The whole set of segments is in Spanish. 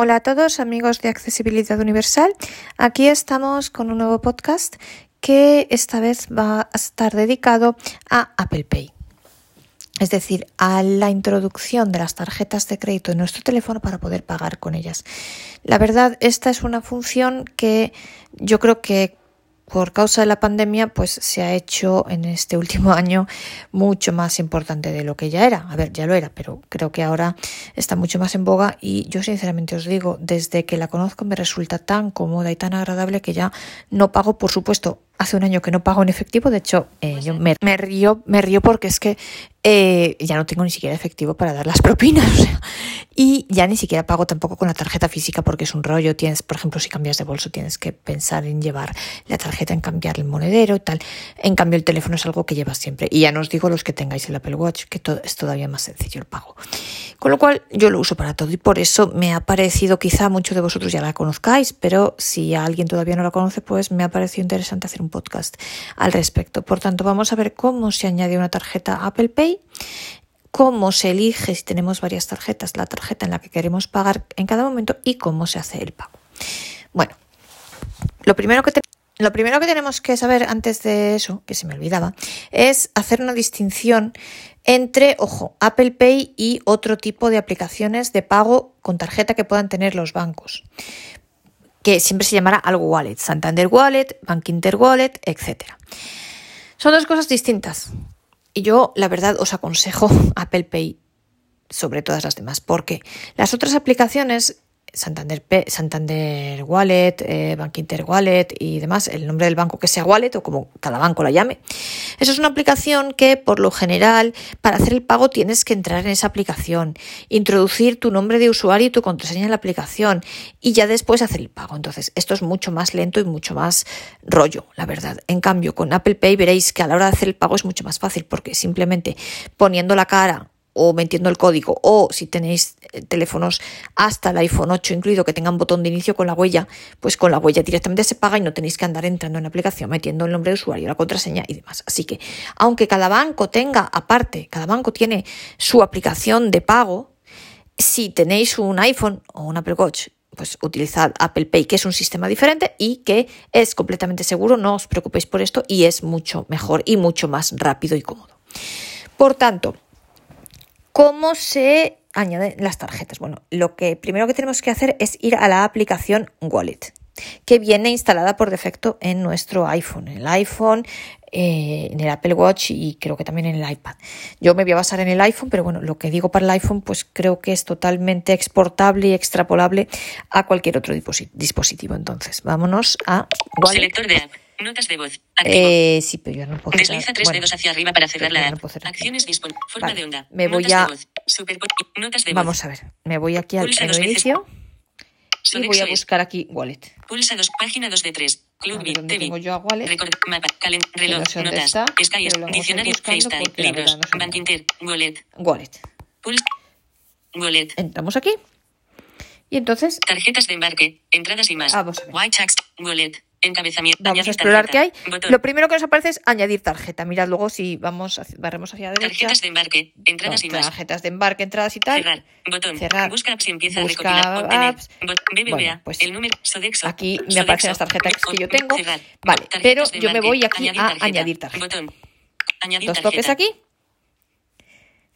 Hola a todos amigos de Accesibilidad Universal. Aquí estamos con un nuevo podcast que esta vez va a estar dedicado a Apple Pay. Es decir, a la introducción de las tarjetas de crédito en nuestro teléfono para poder pagar con ellas. La verdad, esta es una función que yo creo que por causa de la pandemia, pues se ha hecho en este último año mucho más importante de lo que ya era. A ver, ya lo era, pero creo que ahora está mucho más en boga y yo sinceramente os digo, desde que la conozco me resulta tan cómoda y tan agradable que ya no pago, por supuesto, hace un año que no pago en efectivo, de hecho, eh, yo me, me, río, me río porque es que eh, ya no tengo ni siquiera efectivo para dar las propinas. Y ya ni siquiera pago tampoco con la tarjeta física porque es un rollo. Tienes, por ejemplo, si cambias de bolso, tienes que pensar en llevar la tarjeta, en cambiar el monedero y tal. En cambio, el teléfono es algo que llevas siempre. Y ya no os digo los que tengáis el Apple Watch, que es todavía más sencillo el pago. Con lo cual, yo lo uso para todo y por eso me ha parecido, quizá muchos de vosotros ya la conozcáis, pero si alguien todavía no la conoce, pues me ha parecido interesante hacer un podcast al respecto. Por tanto, vamos a ver cómo se añade una tarjeta Apple Pay cómo se elige si tenemos varias tarjetas, la tarjeta en la que queremos pagar en cada momento y cómo se hace el pago. Bueno, lo primero que, lo primero que tenemos que saber antes de eso, que se me olvidaba, es hacer una distinción entre, ojo, Apple Pay y otro tipo de aplicaciones de pago con tarjeta que puedan tener los bancos que siempre se llamará algo wallet, Santander Wallet, Bank Inter Wallet, etc. Son dos cosas distintas. Y yo, la verdad, os aconsejo Apple Pay sobre todas las demás, porque las otras aplicaciones Santander, Santander Wallet, eh, Bank Inter Wallet y demás, el nombre del banco que sea Wallet o como cada banco la llame. Eso es una aplicación que por lo general para hacer el pago tienes que entrar en esa aplicación, introducir tu nombre de usuario y tu contraseña en la aplicación y ya después hacer el pago. Entonces, esto es mucho más lento y mucho más rollo, la verdad. En cambio, con Apple Pay veréis que a la hora de hacer el pago es mucho más fácil porque simplemente poniendo la cara o metiendo el código o si tenéis eh, teléfonos hasta el iPhone 8 incluido que tengan botón de inicio con la huella, pues con la huella directamente se paga y no tenéis que andar entrando en la aplicación, metiendo el nombre de usuario, la contraseña y demás. Así que aunque cada banco tenga aparte, cada banco tiene su aplicación de pago, si tenéis un iPhone o un Apple Watch pues utilizad Apple Pay, que es un sistema diferente y que es completamente seguro, no os preocupéis por esto y es mucho mejor y mucho más rápido y cómodo. Por tanto, ¿Cómo se añaden las tarjetas? Bueno, lo que primero que tenemos que hacer es ir a la aplicación Wallet, que viene instalada por defecto en nuestro iPhone, en el iPhone, eh, en el Apple Watch y creo que también en el iPad. Yo me voy a basar en el iPhone, pero bueno, lo que digo para el iPhone, pues creo que es totalmente exportable y extrapolable a cualquier otro dispositivo. Entonces, vámonos a Wallet. Selector de app. Notas de voz. Eh, sí, pero yo no puedo Desliza tres dedos hacia arriba para cerrar la app. Acciones disponibles. Forma vale. de onda. Me voy Notas a... de voz. Super... Notas de Vamos voz. a ver. Me voy aquí al inicio y voy a buscar aquí Wallet. Pulsa dos. Página 2 de 3. A Club TV. tengo yo a Wallet. Record, mapa, reloj, no sé dónde notas, está, vamos diccionario, FaceTime, libros, no sé Bank Inter, Wallet, Wallet. Pulsa, Wallet, Entramos aquí. Y entonces tarjetas de embarque, entradas y más. Vamos a ver. White Tax, Wallet, encabezamiento. vamos a explorar qué hay. tarjeta, Botón. Lo primero que nos aparece es añadir tarjeta. Mirad luego si vamos hacia- barremos hacia la derecha. Tarjetas de embarque, entradas y No, más. tarjetas de embarque, entradas y tal. Cerrar. Botón. Cerrar. Busca apps y empieza Busca a recopilar. Obtener. apps. BBVA. Bueno, pues el número. Sodexo. Aquí me aparecen las tarjetas que yo tengo. cerrar. Vale, Tarjetas pero yo me embarque. voy aquí Añadir a tarjeta. añadir tarjeta. Botón. Añadir Dos tarjeta. toques aquí.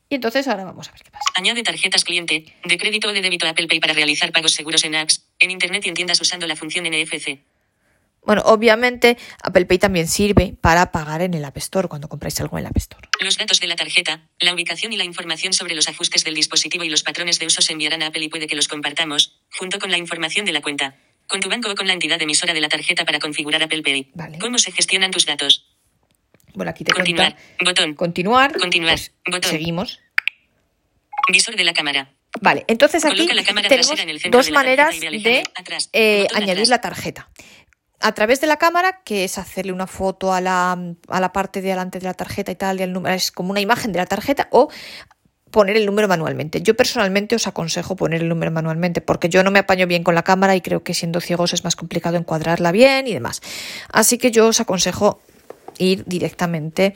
Y entonces ahora vamos a ver qué pasa. Añade tarjetas cliente, de crédito o de débito a Apple Pay para realizar pagos seguros en apps, en Internet y en tiendas usando la función NFC. Bueno, obviamente Apple Pay también sirve para pagar en el App Store cuando compráis algo en el App Store. Los datos de la tarjeta, la ubicación y la información sobre los ajustes del dispositivo y los patrones de uso se enviarán a Apple y puede que los compartamos, junto con la información de la cuenta. Con tu banco o con la entidad emisora de la tarjeta para configurar Apple Pay. Vale. ¿Cómo se gestionan tus datos? Bueno, aquí te Continuar. cuenta Botón. continuar. Continuar. Pues Botón. seguimos. Visor de la cámara. Vale, entonces aquí tenemos dos de maneras de eh, Botón añadir atrás. la tarjeta. A través de la cámara, que es hacerle una foto a la, a la parte de delante de la tarjeta y tal, y el número, es como una imagen de la tarjeta, o poner el número manualmente. Yo personalmente os aconsejo poner el número manualmente porque yo no me apaño bien con la cámara y creo que siendo ciegos es más complicado encuadrarla bien y demás. Así que yo os aconsejo ir directamente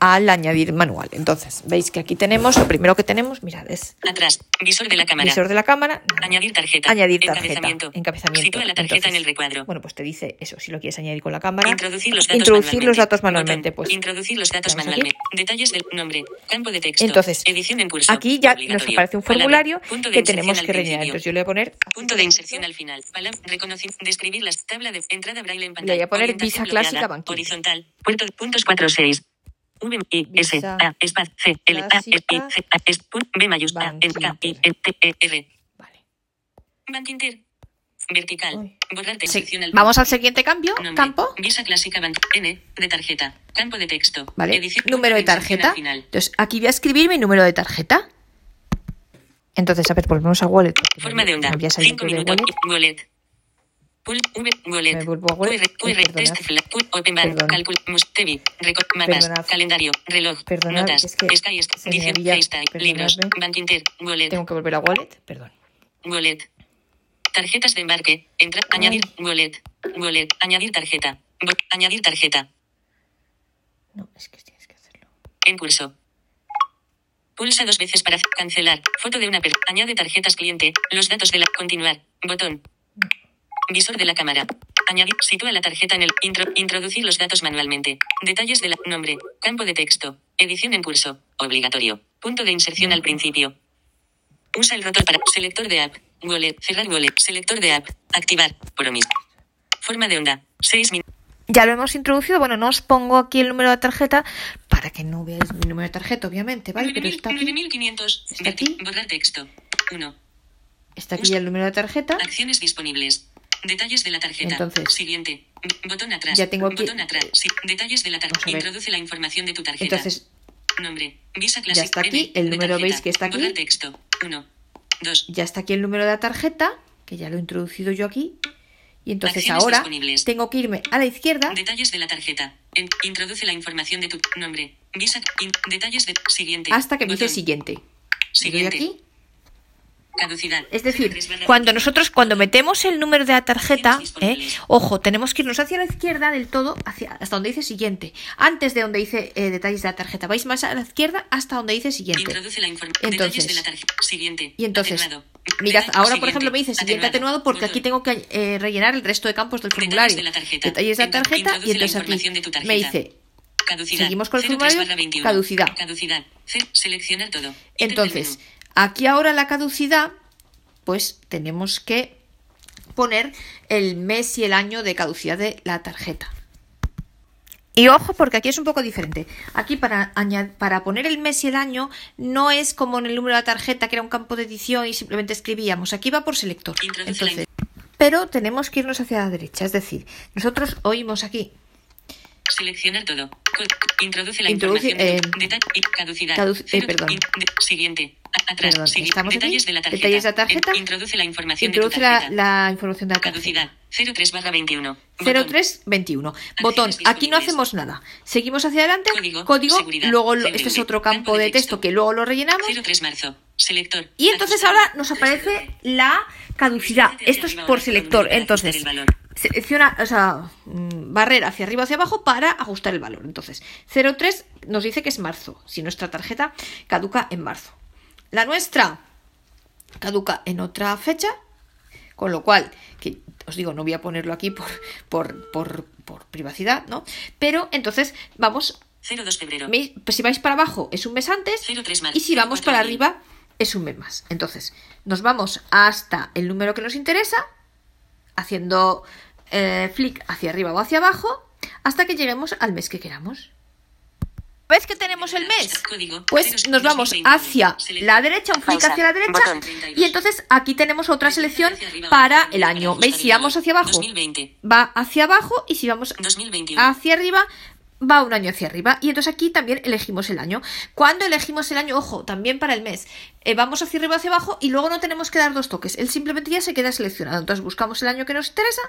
al añadir manual. Entonces, veis que aquí tenemos, lo primero que tenemos, mirad, es Atrás. Visor de la cámara. visor de la cámara, Añadir tarjeta. añadir tarjeta, Encabezamiento. encabezamiento. Sitúa la tarjeta en Entonces, el recuadro. Bueno, pues te dice eso, si lo quieres añadir con la cámara. Introducir los datos Introducir manualmente. los datos manualmente, pues. Introducir los datos vamos aquí. manualmente. Detalles del nombre. Campo de texto. Entonces, edición en curso. Aquí ya nos aparece un formulario que tenemos que rellenar. Entonces yo le voy a poner Punto de inserción al final. Palabra. Reconocer. Describir las tabla de entrada braille en Le pantalla. voy a poner visa clásica banquillo. Horizontal. Puerto. Puntos 4 6. V I S A C L A S es pun- B mayúscula N K I N T E R. Vale. Bankinter. Vertical. Borrar Vamos al siguiente cambio, Nombre. campo. Visa clásica N de tarjeta. Campo de texto. ¿Vale? Edición- número de tarjeta. final. Entonces, aquí voy a escribir mi número de tarjeta. Entonces, a ver, volvemos a wallet. Forma de onda. me había salido 5 de minutos. wallet. Pull V wallet. QR, QR, test open Perdón. cálculo, mustevi, record, mapas, calendario, reloj, notas, es que Sky, había- FaceTime, libros, Bank Inter, wallet, Tengo que volver a wallet. Perdón. wallet. Tarjetas de embarque, entra, añadir, wallet, wallet, añadir tarjeta, añadir tarjeta, No, es que tienes que hacerlo. en curso. Pulsa dos veces para cancelar. Foto de una per. Añade tarjetas cliente. Los datos de la. Continuar. Botón. Visor de la cámara. Añadir. Sitúa la tarjeta en el. Intro. Introducir los datos manualmente. Detalles de la. Nombre. Campo de texto. Edición en curso. Obligatorio. Punto de inserción al principio. Usa el rotor para. Selector de app. Wallet. Cerrar wallet. Selector de app. Activar. Promis. Forma de onda. 6 minutos. Ya lo hemos introducido. Bueno, no os pongo aquí el número de tarjeta para que no veáis mi número de tarjeta, obviamente, ¿vale? Pero está aquí. 9500. Está aquí. Borrar texto. 1. Está aquí el número de tarjeta. Acciones disponibles. Detalles de la tarjeta. Entonces, Siguiente. Botón atrás. ya tengo aquí- Botón atrás. Sí. Detalles de la tarjeta. Introduce la información de tu tarjeta. Entonces, Nombre. Visa Ya Classic está aquí, el número veis que está aquí. Borrar texto. 1. 2. ya está aquí el número de la tarjeta, que ya lo he introducido yo aquí. Y entonces Acciones ahora tengo que irme a la izquierda. Detalles de la tarjeta. En- introduce la información de tu nombre. Visa. in- detalles de. Siguiente. hasta que me dice siguiente. Siguiente. aquí. Caducidad. Es decir, 03 barra cuando nosotros cuando metemos el número de la tarjeta, ¿eh? ojo, tenemos que irnos hacia la izquierda del todo, hacia, hasta donde dice siguiente. Antes de donde dice eh, detalles de la tarjeta, vais más a la izquierda hasta donde dice siguiente. Introduce la información. Detalles Entonces, de la tarjeta. Siguiente. y entonces, Atenuado. mirad, ahora por ejemplo me dice siguiente atenuado porque aquí tengo que eh, rellenar el resto de campos del formulario. Detalles de la tarjeta y entonces información de tu aquí me dice Caducidad. Seguimos con el 03 formulario, barra 21. caducidad. Caducidad. Seleccionar todo. Entonces. Aquí ahora la caducidad, pues tenemos que poner el mes y el año de caducidad de la tarjeta. Y ojo, porque aquí es un poco diferente. Aquí para, para poner el mes y el año no es como en el número de la tarjeta, que era un campo de edición y simplemente escribíamos. Aquí va por selector. Entonces, pero tenemos que irnos hacia la derecha. Es decir, nosotros oímos aquí Seleccionar todo. Introduce la Introduce, información. eh, caducidad. caduc- eh, perdón. siguiente. Atrás. Perdón, Sigue- estamos aquí. Detalles de la tarjeta. Detalles de la tarjeta. En- introduce la información introduce de tu la, tarjeta. la información de la tarjeta. Caducidad. 03 barra 21. Botón. 0321. Botón. Aquí no hacemos nada. Seguimos hacia adelante. Código, seguridad, luego lo- este es otro campo, campo de texto, texto. que luego lo rellenamos. 03 marzo. Selector. Y entonces ahora nos aparece la caducidad. Esto es por selector. Entonces, selecciona, o sea, mm, barrera hacia arriba o hacia abajo para ajustar el valor. Entonces, 03 nos dice que es marzo. Si nuestra tarjeta caduca en marzo. La nuestra caduca en otra fecha. Con lo cual, que os digo, no voy a ponerlo aquí por, por, por, por privacidad, ¿no? Pero entonces vamos 02 febrero. Pues si vais para abajo es un mes antes 03 marzo. y si vamos 04 para abril. arriba es un mes más. Entonces, nos vamos hasta el número que nos interesa, haciendo eh, flick hacia arriba o hacia abajo, hasta que lleguemos al mes que queramos. ¿Ves que tenemos el mes? Pues 02 nos vamos 2021. hacia la derecha, un Pausa. hacia la derecha, y entonces aquí tenemos otra selección para el año. ¿Veis? Si vamos hacia abajo, 2020. va hacia abajo, y si vamos 2021. hacia arriba va un año hacia arriba y entonces aquí también elegimos el año. Cuando elegimos el año, ojo, también para el mes, eh, vamos hacia arriba hacia abajo y luego no tenemos que dar dos toques, él simplemente ya se queda seleccionado. Entonces buscamos el año que nos interesa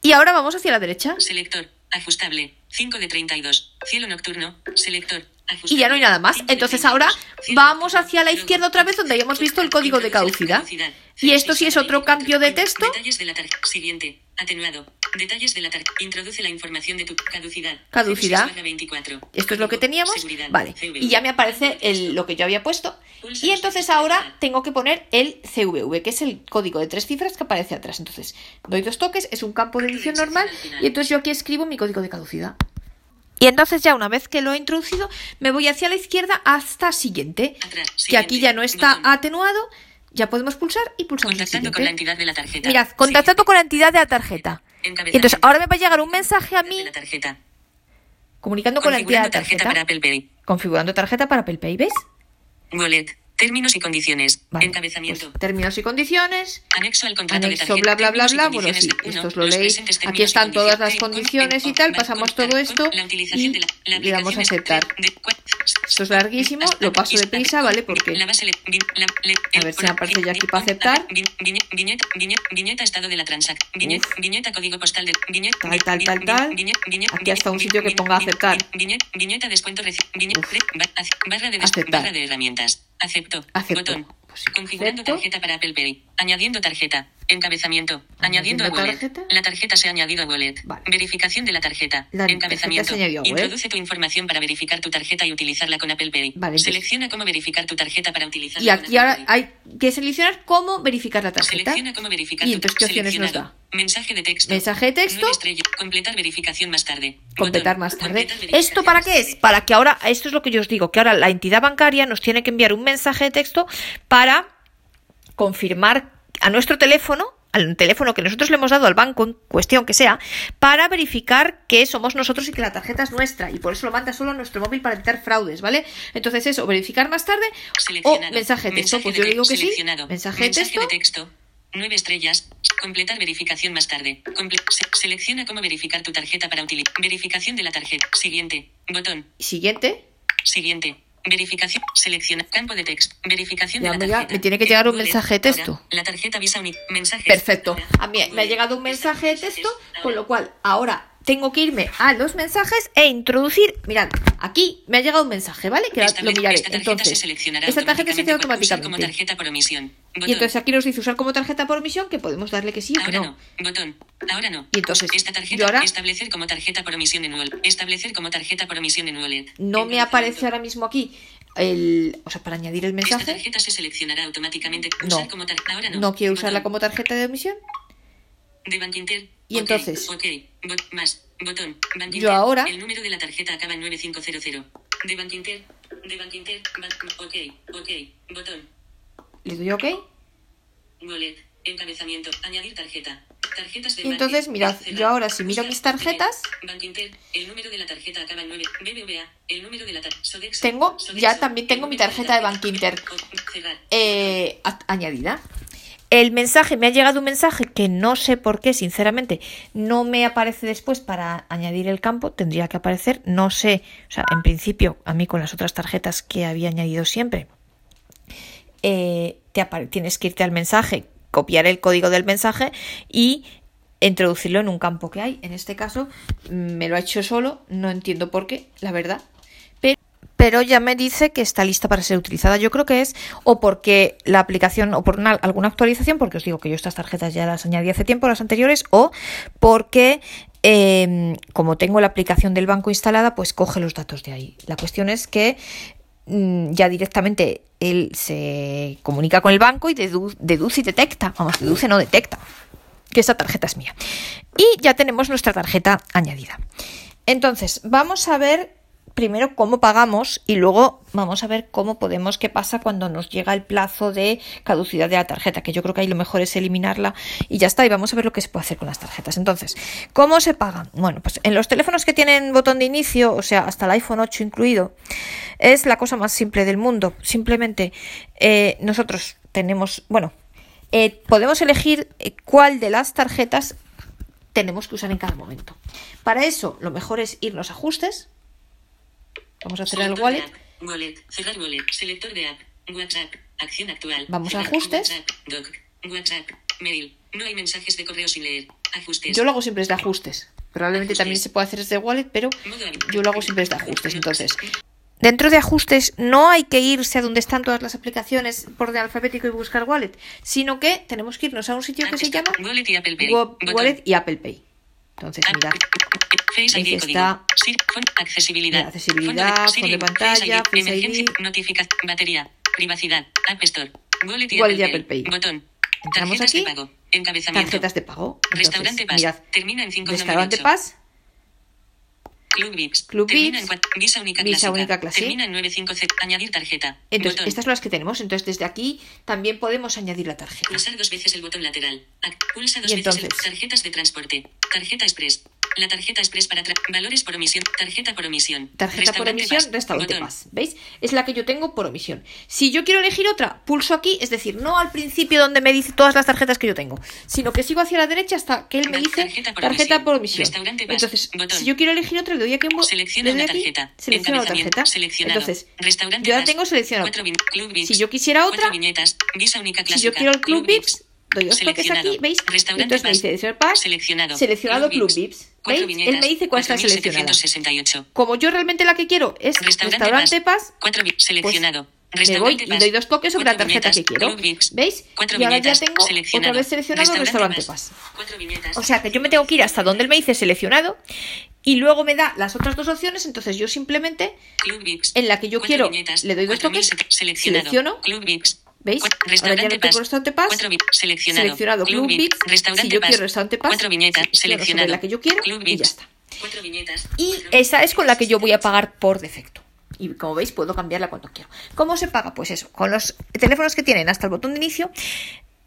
y ahora vamos hacia la derecha Selector. Ajustable. 5 de 32. Cielo nocturno. Selector. Ajustable. y ya no hay nada más. 5 de Entonces 32. ahora vamos hacia la izquierda otra vez donde hayamos visto el código de caducidad. Y esto sí es otro cambio de texto. Detalles de la. Siguiente. Atenuado. Detalles de la tarjeta. Introduce la información de tu caducidad. Caducidad. 24. Esto es lo que teníamos. seguridad, Vale. Y ya me aparece el- lo que yo había puesto. Y entonces ahora tengo que poner el CVV, que es el código de tres cifras que aparece atrás. Entonces, doy dos toques, es un campo de edición normal. Y entonces yo aquí escribo mi código de caducidad. Y entonces ya una vez que lo he introducido, me voy hacia la izquierda hasta siguiente. Atrás, Que aquí ya no está botón. atenuado. Ya podemos pulsar y pulsamos el Contactando con la entidad de la tarjeta. Mirad, contactando con la entidad de la tarjeta. Y entonces ahora me va a llegar un mensaje a mí la tarjeta. comunicando con la entidad de tarjeta tarjeta. para Apple Pay. Configurando tarjeta para Apple Pay, ¿ves? Wallet. Términos y condiciones. Vale, Encabezamiento. pues términos y condiciones. Anexo al contrato de Anexo, tarjeta. bla, bla, bla, bla. Bueno, sí, esto os lo leéis. Aquí están todas las condiciones. y tal. Pasamos todo esto y le damos a aceptar. De- Esto es larguísimo, lo paso deprisa, ¿vale? Porque A ver si me aparece ya aquí para aceptar. vi- viñe- Viñeta, estado de la transacción. Viñeta, código postal. Viñeta, Tal, tal, tal, tal. Aquí hasta un sitio que ponga aceptar. Viñeta, descuento de- barra de de herramientas. Acepto. Botón. Pues Configurando tarjeta para Apple Pay. Añadiendo tarjeta. Encabezamiento. Añadiendo ¿Añadiendo a wallet. tarjeta? La tarjeta se ha añadido a wallet. Vale. Verificación de la tarjeta. La Encabezamiento. Introduce tu información para verificar tu tarjeta y utilizarla con Apple Pay. Vale, Selecciona cómo verificar tu tarjeta para utilizarla Y aquí ahora Pay. hay que seleccionar cómo verificar la tarjeta. Selecciona cómo verificar Y tu entonces, ¿qué opciones nos seleccionado. da? Mensaje de texto. Mensaje de texto. Completar verificación más tarde. completar más tarde. Completar ¿Esto para qué es? Para que ahora, esto es lo que yo os digo, que ahora la entidad bancaria nos tiene que enviar un mensaje de texto para confirmar a nuestro teléfono, al teléfono que nosotros le hemos dado al banco en cuestión que sea, para verificar que somos nosotros y que la tarjeta es nuestra. Y por eso lo manda solo a nuestro móvil para evitar fraudes, ¿vale? Entonces eso, verificar más tarde o mensaje de texto. Pues yo digo que sí. Mensaje de texto. texto. Nueve estrellas. Completar verificación más tarde. Comple- se- selecciona cómo verificar tu tarjeta para utilizar. Verificación de la tarjeta. Siguiente. Botón. Siguiente. Siguiente. Verificación. Selecciona. Campo de texto. Verificación Ya de la tarjeta. me tiene que llegar un mensaje de texto. La tarjeta Visa. Mensaje. Perfecto. A mí me ha llegado un mensaje de texto, con lo cual ahora tengo que irme a los mensajes e introducir. Mirad, aquí me ha llegado un mensaje, ¿vale? Que lo miraré. Esta Entonces, se esta tarjeta se hace automáticamente. Como tarjeta por omisión. Y entonces aquí nos dice usar como tarjeta por omisión, que podemos darle que sí o que no. no. Botón. Ahora no. Y entonces, Esta tarjeta. yo ahora- Establecer como tarjeta por omisión en wallet. Establecer como tarjeta por omisión en wallet. No me aparece ahora mismo aquí el. O sea, para añadir el Esta mensaje. tarjeta se seleccionará automáticamente. No. Usar como Ahora no. No quiero usarla como tarjeta de omisión. De Bank Inter. Y Ok, entonces- Ok. Bot- más. Botón. Bank Yo ahora- El número de la tarjeta acaba en 9500. De Bank Inter. De Bank Inter. Ban- ok. Ok. Botón. Le doy OK. Wallet. Encabezamiento. Añadir tarjeta. Tarjetas de entonces, mirad, yo ahora si miro mis tarjetas- tener. Bank Inter. El número de la tarjeta acaba en 9. BBVA. El número de la tarjeta. Tengo- ya también tengo mi tarjeta de Bank Inter. Eh, añadida. El mensaje, me ha llegado un mensaje que no sé por qué, sinceramente, no me aparece después para añadir el campo, tendría que aparecer, no sé, o sea, en principio, a mí con las otras tarjetas que había añadido siempre, eh, te tienes que irte al mensaje, copiar el código del mensaje y introducirlo en un campo que hay. En este caso, mm, me lo ha hecho solo, no entiendo por qué, la verdad. Pero, ya me dice que está lista para ser utilizada. Yo creo que es o porque la aplicación o por una- alguna actualización, porque os digo que yo estas tarjetas ya las añadí hace tiempo, las anteriores, o porque eh, como tengo la aplicación del banco instalada, pues coge los datos de ahí. La cuestión es que mm, ya directamente él se comunica con el banco y dedu- deduce y detecta, vamos, deduce no detecta, que esa tarjeta es mía. Y ya tenemos nuestra tarjeta añadida. Entonces, vamos a ver primero cómo pagamos y luego vamos a ver cómo podemos, qué pasa cuando nos llega el plazo de caducidad de la tarjeta, que yo creo que ahí lo mejor es eliminarla y ya está, y vamos a ver lo que se puede hacer con las tarjetas. Entonces, ¿cómo se paga? Bueno, pues en los teléfonos que tienen botón de inicio, o sea, hasta el iPhone 8 incluido, es la cosa más simple del mundo. Simplemente eh, nosotros tenemos, bueno, eh, podemos elegir eh, cuál de las tarjetas tenemos que usar en cada momento. Para eso, lo mejor es irnos a ajustes. Vamos a cerrar el de wallet. app. Wallet. Cerrar wallet. Selector de app. WhatsApp. Acción actual. Vamos a ajustes. WhatsApp. Doc. WhatsApp. Mail. No hay mensajes de correo sin leer. Ajustes. Yo lo hago siempre desde ajustes. Probablemente también se puede hacer desde wallet, pero yo lo hago siempre desde ajustes. Entonces, dentro de ajustes no hay que irse a donde están todas las aplicaciones por orden alfabético y buscar wallet, sino que tenemos que irnos a un sitio que se llama Wallet y Apple Pay. Wa- Botón. Wallet y Apple Pay. Entonces. Face Ahí está. accesibilidad. Mira, accesibilidad, Fondo de pantalla, Face ID, notificación, batería, privacidad, App Store, Wallet y Apple, Pay. Botón. Entramos Tarjetas aquí. de pago. Encabezamiento. Tarjetas de pago. Restaurante Paz. mirad. Termina en 5 Restaurante Paz. Club Vips. Club Termina Vips. en Visa única Visa clásica. única clásica. Termina en 95C. Añadir tarjeta. Entonces, Botón. estas son las que tenemos. Entonces, desde aquí también podemos añadir la tarjeta. Pulsar dos veces el botón lateral. Pulsa dos Y veces el- entonces- tarjetas de transporte. Tarjeta express. La tarjeta express para valores por omisión. Tarjeta por omisión. Tarjeta por omisión, restaurante. Paz. ¿Veis? Es la que yo tengo por omisión. Si yo quiero elegir otra, pulso aquí, es decir, no al principio donde me dice todas las tarjetas que yo tengo, sino que sigo hacia la derecha hasta que él me dice tarjeta por tarjeta omisión. por omisión. Restaurante. Entonces, Botón. si yo quiero elegir otra, le doy aquí, doy una aquí, tarjeta. selecciono la tarjeta. Entonces, Restaurante yo ya tengo seleccionado. Club. Si yo quisiera otra, viñetas. Visa única si yo quiero el Club Vips, doy dos toques aquí, ¿veis? Entonces me dice Señor Paz, Seleccionado. seleccionado Club Vips. ¿Veis? viñetas. Él me dice cuál está seleccionada. 4768. Como yo realmente la que quiero es Restaurante, Restaurante Paz, vi- seleccionado. me voy y doy dos toques sobre la tarjeta viñetas. que quiero. ¿Veis? Y ahora ya tengo otra vez seleccionado Restaurante Paz. O sea que yo me tengo que ir hasta donde él me dice seleccionado y luego me da las otras dos opciones, entonces yo simplemente en la que yo quiero viñetas. le doy dos toques, seleccionado. selecciono, Club Vips. ¿Veis? Cuatro- Ahora ya Restaurante no Paz. Restaurante seleccionado. Seleccionado Club. Restaurante Si yo Paz. quiero Restaurante Paz, Cuatro viñetas. Seleccionado. la que yo quiero Club y ya está. Cuatro viñetas. Y Cuatro esa es con la que yo voy a pagar por defecto. Y como veis, puedo cambiarla cuando quiero. ¿Cómo se paga? Pues eso, con los teléfonos que tienen hasta el botón de inicio.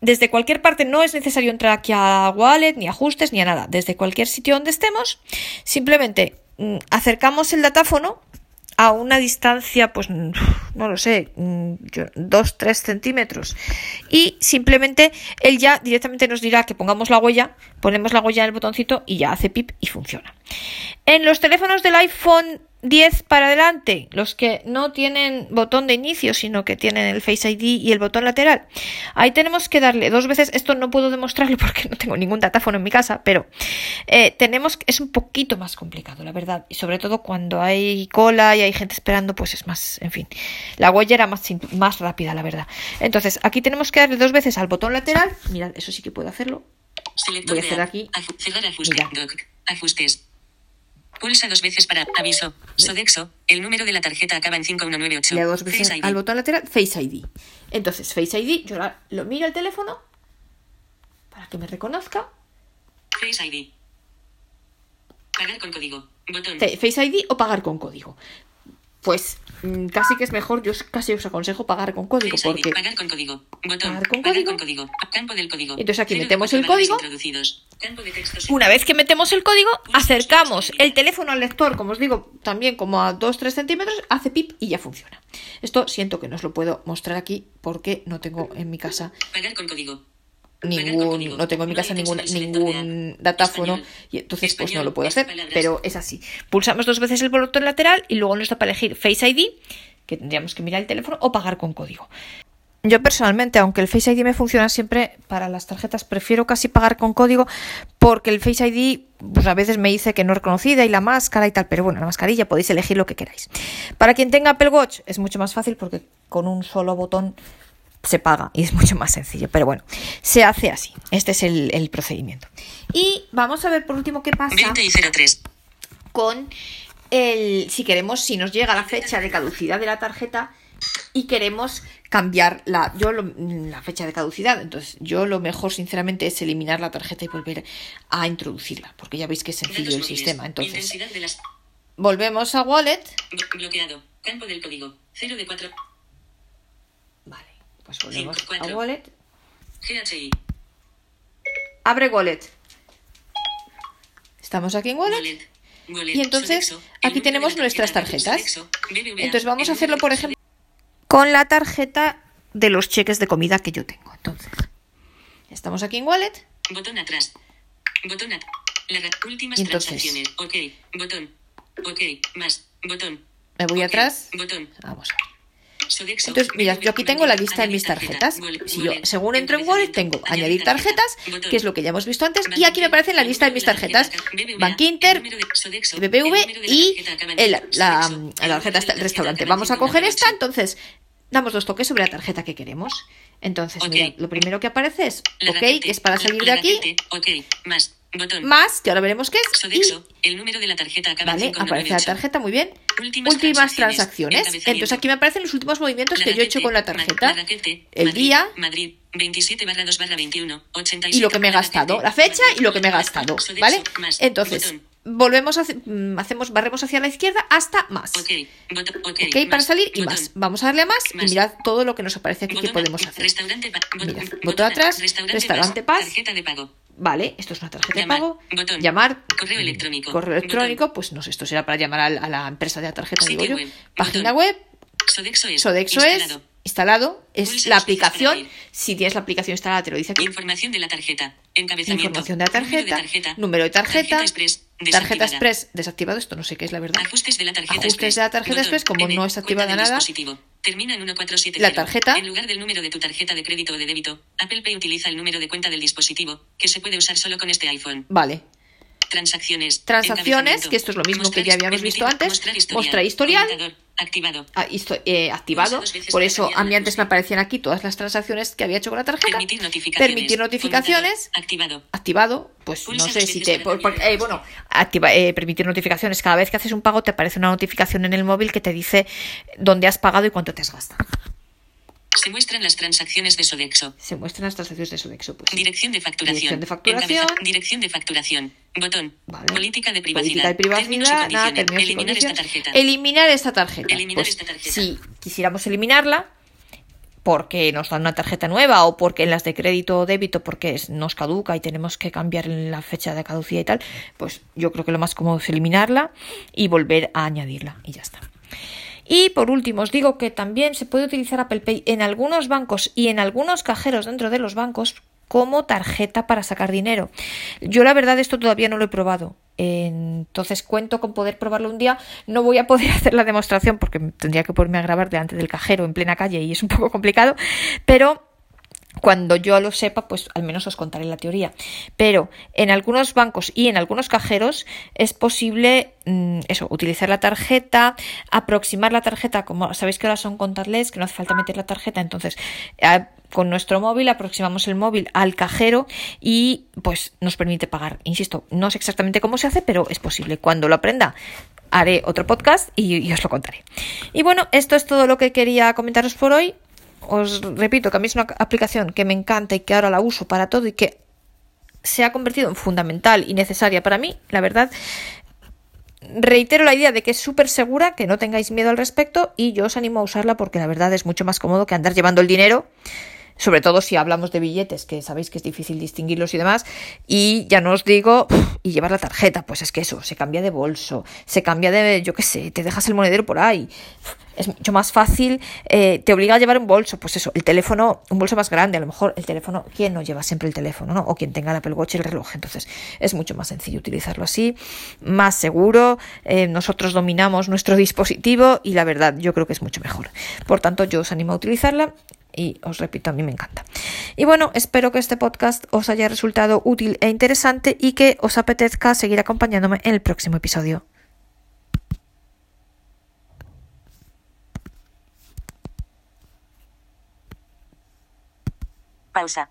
Desde cualquier parte no es necesario entrar aquí a Wallet, ni ajustes, ni a nada. Desde cualquier sitio donde estemos, simplemente mm, acercamos el datáfono a una distancia, pues no lo sé, 2-3 centímetros. Y simplemente él ya directamente nos dirá que pongamos la huella, ponemos la huella en el botoncito y ya hace pip y funciona. En los teléfonos del iPhone 10 para adelante, los que no tienen botón de inicio, sino que tienen el Face ID y el botón lateral, ahí tenemos que darle dos veces. Esto no puedo demostrarlo porque no tengo ningún datáfono en mi casa, pero eh, tenemos es un poquito más complicado, la verdad. Y sobre todo cuando hay cola y hay gente esperando, pues es más, en fin, la huella era más, rápida, la verdad. Entonces, aquí tenemos que darle dos veces al botón lateral. Mirad, eso sí que puedo hacerlo. Voy a hacer aquí. Aju- cerrar ajuste. Mira. Doc. Ajustes. Pulsa dos veces para aviso. Sodexo. El número de la tarjeta acaba en 5198. Le dos veces Face ID. al botón lateral Face ID. Entonces, Face ID, yo lo miro al teléfono para que me reconozca. Face ID. Pagar con código. Botón. Face ID o pagar con código. Pues mm, casi que es mejor, yo os- casi os aconsejo pagar con código porque Pagar con código. Botón. Pagar con código. código. Campo del código. Entonces aquí Cero metemos el código. Campo de una vez que metemos el código, acercamos el teléfono al lector, como os digo, también como a 2-3 centímetros, hace pip y ya funciona. Esto siento que no os lo puedo mostrar aquí porque no tengo en mi casa Pagar con código. Ningún no tengo en mi casa ningún ningún datáfono y entonces pues no lo puedo hacer pero es así. Pulsamos dos veces el botón lateral y luego nos da para elegir Face ID que tendríamos que mirar el teléfono o pagar con código. Yo personalmente, aunque el Face ID me funciona siempre para las tarjetas, prefiero casi pagar con código porque el Face ID pues a veces me dice que no es reconocida y la máscara y tal, pero bueno, la mascarilla podéis elegir lo que queráis. Para quien tenga Apple Watch es mucho más fácil porque con un solo botón se paga y es mucho más sencillo, pero bueno, se hace así. Este es el, el procedimiento. Y vamos a ver por último qué pasa 20 y 03. con el si queremos si nos llega la fecha de caducidad de la tarjeta y queremos cambiar la yo lo- la fecha de caducidad entonces yo lo mejor sinceramente es eliminar la tarjeta y volver a introducirla porque ya veis que es sencillo el sistema entonces las... volvemos a wallet Bloqueado. Campo del código. 0 de 4. Pues volvemos a wallet GHI. abre wallet estamos aquí en wallet Wallet. Wallet. Y entonces, Sodexo. Aquí tenemos nuestras tarjeta tarjetas. Sodexo. Entonces vamos a hacerlo, por ejemplo, con la tarjeta de los cheques de comida que yo tengo. Entonces, estamos aquí en Wallet. Botón atrás. Botón atrás. Últimas entonces- transacciones. Ok. Botón. Ok. Más. Botón. Me voy atrás. Botón. Vamos a ver. Entonces, mirad, yo aquí tengo la lista de mis tarjeta. tarjetas. Si yo, según entro en Wallet, tengo Añadir añadir tarjeta. tarjetas, que es lo que ya hemos visto antes. Y aquí me aparece la lista de mis tarjetas. Bank Inter, BBV y el- la, tarjeta número está de el la restaurante. Vamos a coger esta, entonces damos dos toques sobre la tarjeta que queremos. Entonces, Ok. mirad, lo primero que aparece es OK, que es para salir de aquí. Botón. más, que ahora veremos qué es. Sodexo. El número de la tarjeta acaba Vale, 598. aparece la tarjeta, muy bien. Últimas Últimas transacciones. transacciones. Entonces aquí me aparecen los últimos movimientos que yo he hecho con la tarjeta. Larraquete, El Madrid, día Madrid, 27 barra 2 barra 21, 87 y lo que me he gastado. La fecha y lo que me he gastado. ¿Vale? Entonces, volvemos a hacer- mm, hacemos, barremos hacia la izquierda hasta más. Ok, botón, ok, Ok, para más, salir y botón. más. Vamos a darle a más y Más. mirad todo lo que nos aparece aquí que Botón podemos a- hacer. Restaurante pa- bot- Mira, botón atrás, restaurante Paz. Tarjeta de pago. Vale, esto es una tarjeta de pago. botón. Llamar. Correo electrónico, Correo electrónico, pues no sé, esto será para llamar a, la empresa de la tarjeta, digo Sitio yo. web, Página botón. web, Sodexo es. Sodexo instalado. es instalado, es Pulsa la aplicación. Si tienes la aplicación instalada, te lo dice aquí. Información de la tarjeta. Encabezamiento. Información de la tarjeta, Número de número de tarjeta, Tarjeta express. Tarjeta express desactivado, esto no sé qué es la verdad. Ajustes de la tarjeta Ajustes express. de la tarjeta express, como N, no está activada nada. Termina en 1470. La tarjeta. En lugar del número de tu tarjeta de crédito o de débito, Apple Pay utiliza el número de cuenta del dispositivo, que se puede usar solo con este iPhone. Vale. Transacciones. Transacciones, que esto es lo mismo que ya habíamos visto antes. Mostrar historial. Mostrar historial. Comentador. Activado. Ah, eh, activado. Por eso a mí antes me aparecían aquí todas las transacciones que había hecho con la tarjeta. Permitir notificaciones. Permitir notificaciones. Comentador. Activado. activado, pues Pulsa no sé si te... por- por- eh, bueno, activa, eh, permitir notificaciones. Cada vez que haces un pago te aparece una notificación en el móvil que te dice dónde has pagado y cuánto te has gastado. Se muestran las transacciones de Sodexo. Se muestran las transacciones de Sodexo. Pues. Dirección de facturación. Dirección de facturación. Encabeza- Dirección de facturación. Botón. Vale. Política de privacidad. Política de privacidad, nada, Eliminar esta tarjeta. Eliminar esta tarjeta. Eliminar Pues, esta tarjeta. Si quisiéramos eliminarla porque nos dan una tarjeta nueva o porque en las de crédito o débito porque nos caduca y tenemos que cambiar la fecha de caducidad y tal, pues yo creo que lo más cómodo es eliminarla y volver a añadirla y ya está. Y por último, os digo que también se puede utilizar Apple Pay en algunos bancos y en algunos cajeros dentro de los bancos como tarjeta para sacar dinero. Yo la verdad esto todavía no lo he probado. Entonces cuento con poder probarlo un día. No voy a poder hacer la demostración porque tendría que ponerme a grabar delante del cajero en plena calle y es un poco complicado, pero cuando yo lo sepa, pues al menos os contaré la teoría. Pero en algunos bancos y en algunos cajeros es posible mm, eso, utilizar la tarjeta, aproximar la tarjeta, como sabéis que ahora son contactless, que no hace falta meter la tarjeta, entonces con nuestro móvil aproximamos el móvil al cajero y pues nos permite pagar. Insisto, no sé exactamente cómo se hace, pero es posible. Cuando lo aprenda, haré otro podcast y, y os lo contaré. Y bueno, esto es todo lo que quería comentaros por hoy os repito que a mí es una aplicación que me encanta y que ahora la uso para todo y que se ha convertido en fundamental y necesaria para mí, la verdad. Reitero la idea de que es súper segura, que no tengáis miedo al respecto y yo os animo a usarla porque la verdad es mucho más cómodo que andar llevando el dinero, sobre todo si hablamos de billetes, que sabéis que es difícil distinguirlos y demás, y ya no os digo, y llevar la tarjeta, pues es que eso, se cambia de bolso, se cambia de, yo qué sé, te dejas el monedero por ahí, es mucho más fácil, eh, te obliga a llevar un bolso, pues eso, el teléfono, un bolso más grande, a lo mejor el teléfono, ¿quién no lleva siempre el teléfono, no? O quien tenga el Apple Watch y el reloj, entonces es mucho más sencillo utilizarlo así, más seguro, eh, nosotros dominamos nuestro dispositivo y la verdad yo creo que es mucho mejor. Por tanto, yo os animo a utilizarla y os repito, a mí me encanta. Y bueno, espero que este podcast os haya resultado útil e interesante y que os apetezca seguir acompañándome en el próximo episodio. Pausa.